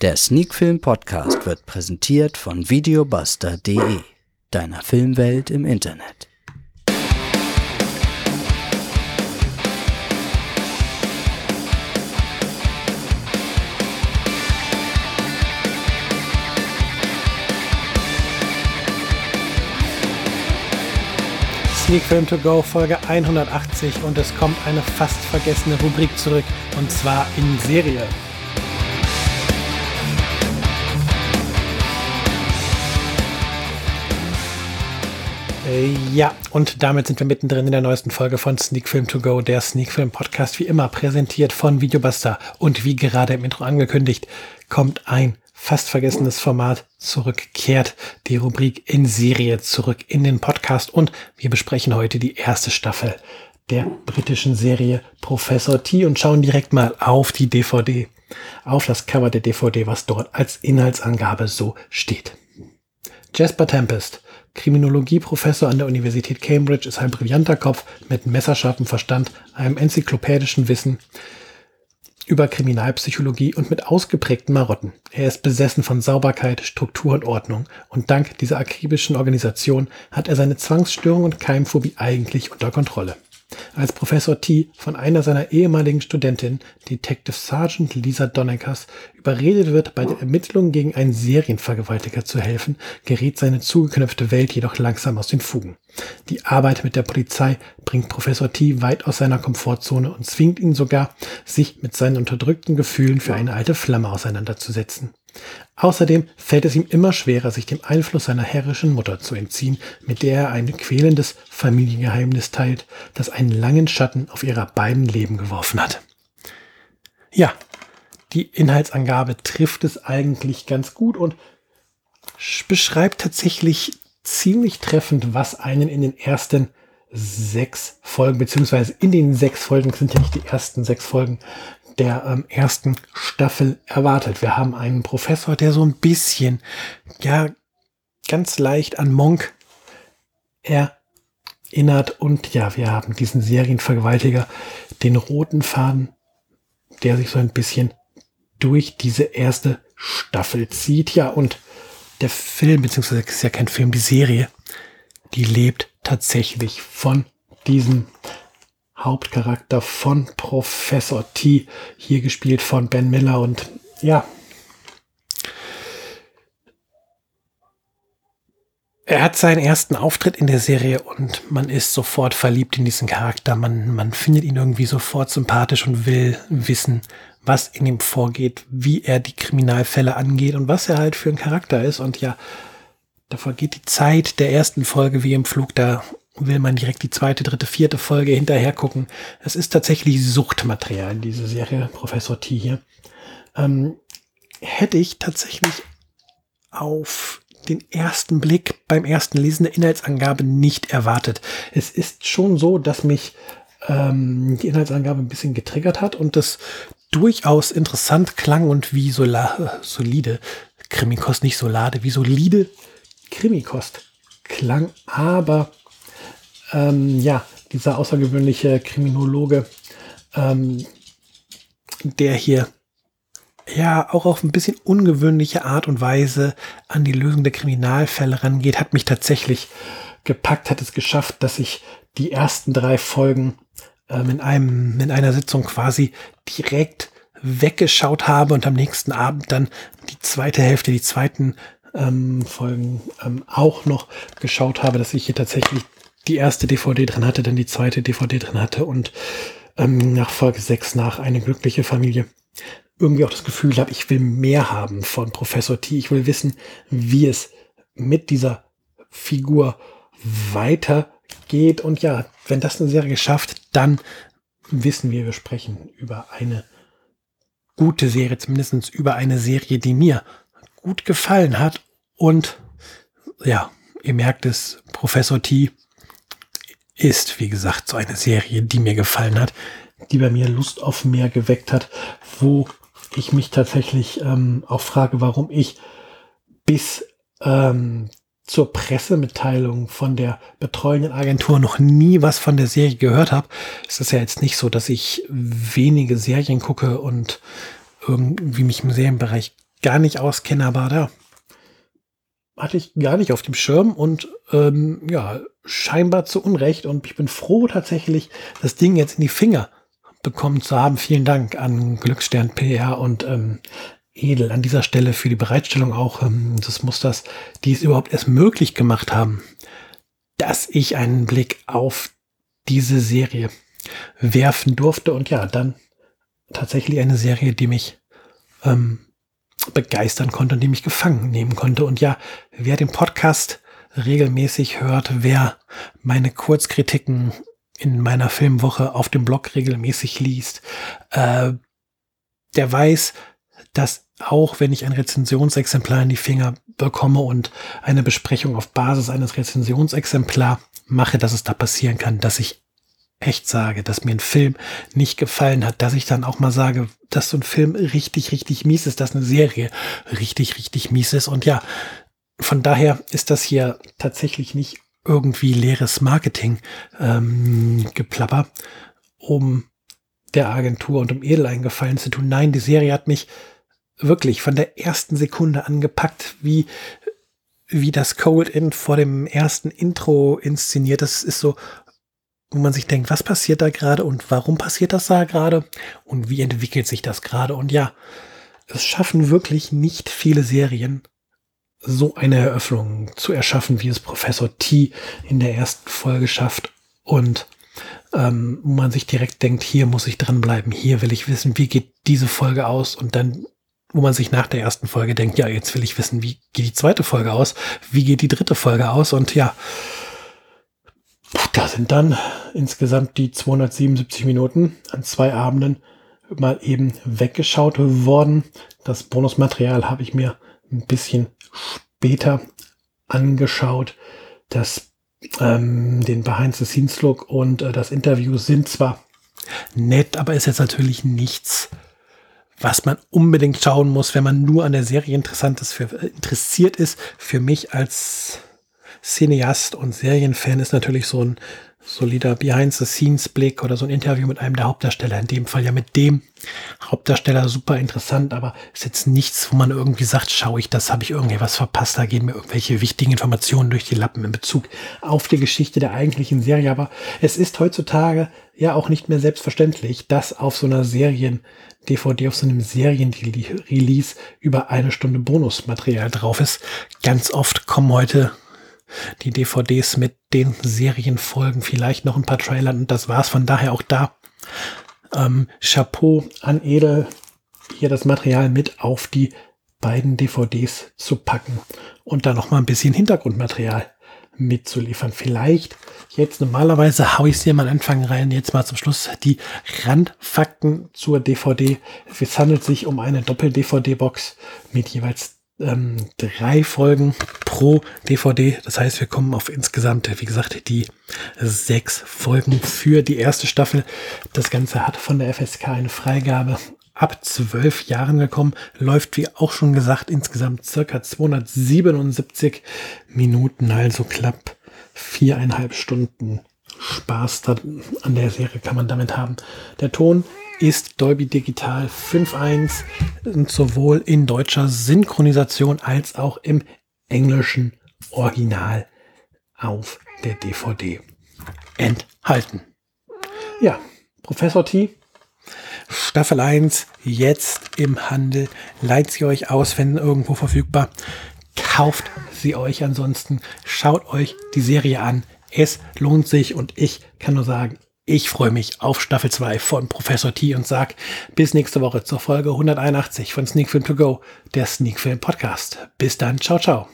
Der Sneakfilm Podcast wird präsentiert von videobuster.de, deiner Filmwelt im Internet. Sneak Film to Go Folge 180 und es kommt eine fast vergessene Rubrik zurück und zwar in Serie. Ja, und damit sind wir mittendrin in der neuesten Folge von Sneak Film to Go, der Sneak Film Podcast, wie immer präsentiert von Videobuster. Und wie gerade im Intro angekündigt, kommt ein fast vergessenes Format zurückkehrt, die Rubrik in Serie zurück in den Podcast und wir besprechen heute die erste Staffel der britischen Serie Professor T und schauen direkt mal auf die DVD, auf das Cover der DVD, was dort als Inhaltsangabe so steht. Jasper Tempest, Kriminologieprofessor an der Universität Cambridge, ist ein brillanter Kopf mit messerscharfem Verstand, einem enzyklopädischen Wissen, über Kriminalpsychologie und mit ausgeprägten Marotten. Er ist besessen von Sauberkeit, Struktur und Ordnung und dank dieser akribischen Organisation hat er seine Zwangsstörung und Keimphobie eigentlich unter Kontrolle. Als Professor T von einer seiner ehemaligen Studentinnen, Detective Sergeant Lisa Donneckers, überredet wird, bei der Ermittlung gegen einen Serienvergewaltiger zu helfen, gerät seine zugeknöpfte Welt jedoch langsam aus den Fugen. Die Arbeit mit der Polizei bringt Professor T weit aus seiner Komfortzone und zwingt ihn sogar, sich mit seinen unterdrückten Gefühlen für eine alte Flamme auseinanderzusetzen. Außerdem fällt es ihm immer schwerer, sich dem Einfluss seiner herrischen Mutter zu entziehen, mit der er ein quälendes Familiengeheimnis teilt, das einen langen Schatten auf ihrer beiden Leben geworfen hat. Ja, die Inhaltsangabe trifft es eigentlich ganz gut und beschreibt tatsächlich ziemlich treffend, was einen in den ersten sechs Folgen, beziehungsweise in den sechs Folgen, sind ja nicht die ersten sechs Folgen, der ähm, ersten Staffel erwartet. Wir haben einen Professor, der so ein bisschen, ja, ganz leicht an Monk erinnert. Und ja, wir haben diesen Serienvergewaltiger, den roten Faden, der sich so ein bisschen durch diese erste Staffel zieht. Ja, und der Film, beziehungsweise ist ja kein Film, die Serie, die lebt tatsächlich von diesem Hauptcharakter von Professor T, hier gespielt von Ben Miller und ja. Er hat seinen ersten Auftritt in der Serie und man ist sofort verliebt in diesen Charakter. Man, man findet ihn irgendwie sofort sympathisch und will wissen, was in ihm vorgeht, wie er die Kriminalfälle angeht und was er halt für ein Charakter ist. Und ja, da vergeht die Zeit der ersten Folge wie im Flug. Da will man direkt die zweite, dritte, vierte Folge hinterher gucken. Es ist tatsächlich Suchtmaterial, diese Serie, Professor T hier. Ähm, hätte ich tatsächlich auf den ersten Blick beim ersten Lesen der Inhaltsangabe nicht erwartet. Es ist schon so, dass mich ähm, die Inhaltsangabe ein bisschen getriggert hat und das durchaus interessant klang und wie sola solide Krimikost, nicht solade, wie solide Krimikost klang, aber ähm, ja, dieser außergewöhnliche Kriminologe, ähm, der hier ja auch auf ein bisschen ungewöhnliche Art und Weise an die Lösung der Kriminalfälle rangeht, hat mich tatsächlich gepackt, hat es geschafft, dass ich die ersten drei Folgen ähm, in einem, in einer Sitzung quasi direkt weggeschaut habe und am nächsten Abend dann die zweite Hälfte, die zweiten ähm, Folgen ähm, auch noch geschaut habe, dass ich hier tatsächlich die erste DVD drin hatte, dann die zweite DVD drin hatte und ähm, nach Folge 6 nach eine glückliche Familie irgendwie auch das Gefühl habe, ich will mehr haben von Professor T. Ich will wissen, wie es mit dieser Figur weitergeht. Und ja, wenn das eine Serie geschafft, dann wissen wir, wir sprechen über eine gute Serie, zumindest über eine Serie, die mir gut gefallen hat. Und ja, ihr merkt es, Professor T ist, wie gesagt, so eine Serie, die mir gefallen hat, die bei mir Lust auf mehr geweckt hat, wo ich mich tatsächlich ähm, auch frage, warum ich bis ähm, zur Pressemitteilung von der betreuenden Agentur noch nie was von der Serie gehört habe. Es ist ja jetzt nicht so, dass ich wenige Serien gucke und irgendwie mich im Serienbereich gar nicht auskenne, aber da hatte ich gar nicht auf dem Schirm und ähm, ja, scheinbar zu Unrecht. Und ich bin froh tatsächlich, das Ding jetzt in die Finger bekommen zu haben. Vielen Dank an Glücksstern PR und ähm, Edel an dieser Stelle für die Bereitstellung auch ähm, des Musters, die es überhaupt erst möglich gemacht haben, dass ich einen Blick auf diese Serie werfen durfte. Und ja, dann tatsächlich eine Serie, die mich ähm, begeistern konnte und die mich gefangen nehmen konnte. Und ja, wer den Podcast regelmäßig hört, wer meine Kurzkritiken in meiner Filmwoche auf dem Blog regelmäßig liest, äh, der weiß, dass auch wenn ich ein Rezensionsexemplar in die Finger bekomme und eine Besprechung auf Basis eines Rezensionsexemplars mache, dass es da passieren kann, dass ich echt sage, dass mir ein Film nicht gefallen hat, dass ich dann auch mal sage, dass so ein Film richtig, richtig mies ist, dass eine Serie richtig, richtig mies ist. Und ja, von daher ist das hier tatsächlich nicht irgendwie leeres Marketing ähm, geplapper, um der Agentur und um Edel einen Gefallen zu tun. Nein, die Serie hat mich wirklich von der ersten Sekunde angepackt, wie wie das Cold End vor dem ersten Intro inszeniert. Das ist so wo man sich denkt, was passiert da gerade und warum passiert das da gerade und wie entwickelt sich das gerade. Und ja, es schaffen wirklich nicht viele Serien, so eine Eröffnung zu erschaffen, wie es Professor T in der ersten Folge schafft. Und ähm, wo man sich direkt denkt, hier muss ich dranbleiben, hier will ich wissen, wie geht diese Folge aus und dann wo man sich nach der ersten Folge denkt, ja, jetzt will ich wissen, wie geht die zweite Folge aus, wie geht die dritte Folge aus und ja, da sind dann insgesamt die 277 Minuten an zwei Abenden mal eben weggeschaut worden. Das Bonusmaterial habe ich mir ein bisschen später angeschaut. Das, ähm, den Behind-the-Scenes-Look und äh, das Interview sind zwar nett, aber ist jetzt natürlich nichts, was man unbedingt schauen muss, wenn man nur an der Serie interessant ist, für, äh, interessiert ist. Für mich als Cineast und Serienfan ist natürlich so ein solider Behind-the-Scenes-Blick oder so ein Interview mit einem der Hauptdarsteller. In dem Fall ja mit dem Hauptdarsteller super interessant, aber ist jetzt nichts, wo man irgendwie sagt, schaue ich das, habe ich irgendwie was verpasst, da gehen mir irgendwelche wichtigen Informationen durch die Lappen in Bezug auf die Geschichte der eigentlichen Serie. Aber es ist heutzutage ja auch nicht mehr selbstverständlich, dass auf so einer Serien DVD, auf so einem Serien-Release über eine Stunde Bonusmaterial drauf ist. Ganz oft kommen heute die DVDs mit den Serienfolgen, vielleicht noch ein paar Trailer und das war's. Von daher auch da ähm, Chapeau an Edel, hier das Material mit auf die beiden DVDs zu packen und da noch mal ein bisschen Hintergrundmaterial mitzuliefern. Vielleicht jetzt normalerweise haue ich es hier mal Anfang rein, jetzt mal zum Schluss die Randfakten zur DVD. Es handelt sich um eine Doppel-DVD-Box mit jeweils ähm, drei Folgen pro DVD. Das heißt, wir kommen auf insgesamt, wie gesagt, die sechs Folgen für die erste Staffel. Das Ganze hat von der FSK eine Freigabe ab zwölf Jahren gekommen, läuft wie auch schon gesagt insgesamt circa 277 Minuten, also knapp viereinhalb Stunden Spaß an der Serie kann man damit haben. Der Ton ist Dolby Digital 5.1 sowohl in deutscher Synchronisation als auch im englischen Original auf der DVD enthalten. Ja, Professor T. Staffel 1 jetzt im Handel. Leiht sie euch aus, wenn irgendwo verfügbar. Kauft sie euch ansonsten. Schaut euch die Serie an. Es lohnt sich und ich kann nur sagen, ich freue mich auf Staffel 2 von Professor T und sag bis nächste Woche zur Folge 181 von Sneak Film To Go, der Sneak Film Podcast. Bis dann, ciao, ciao.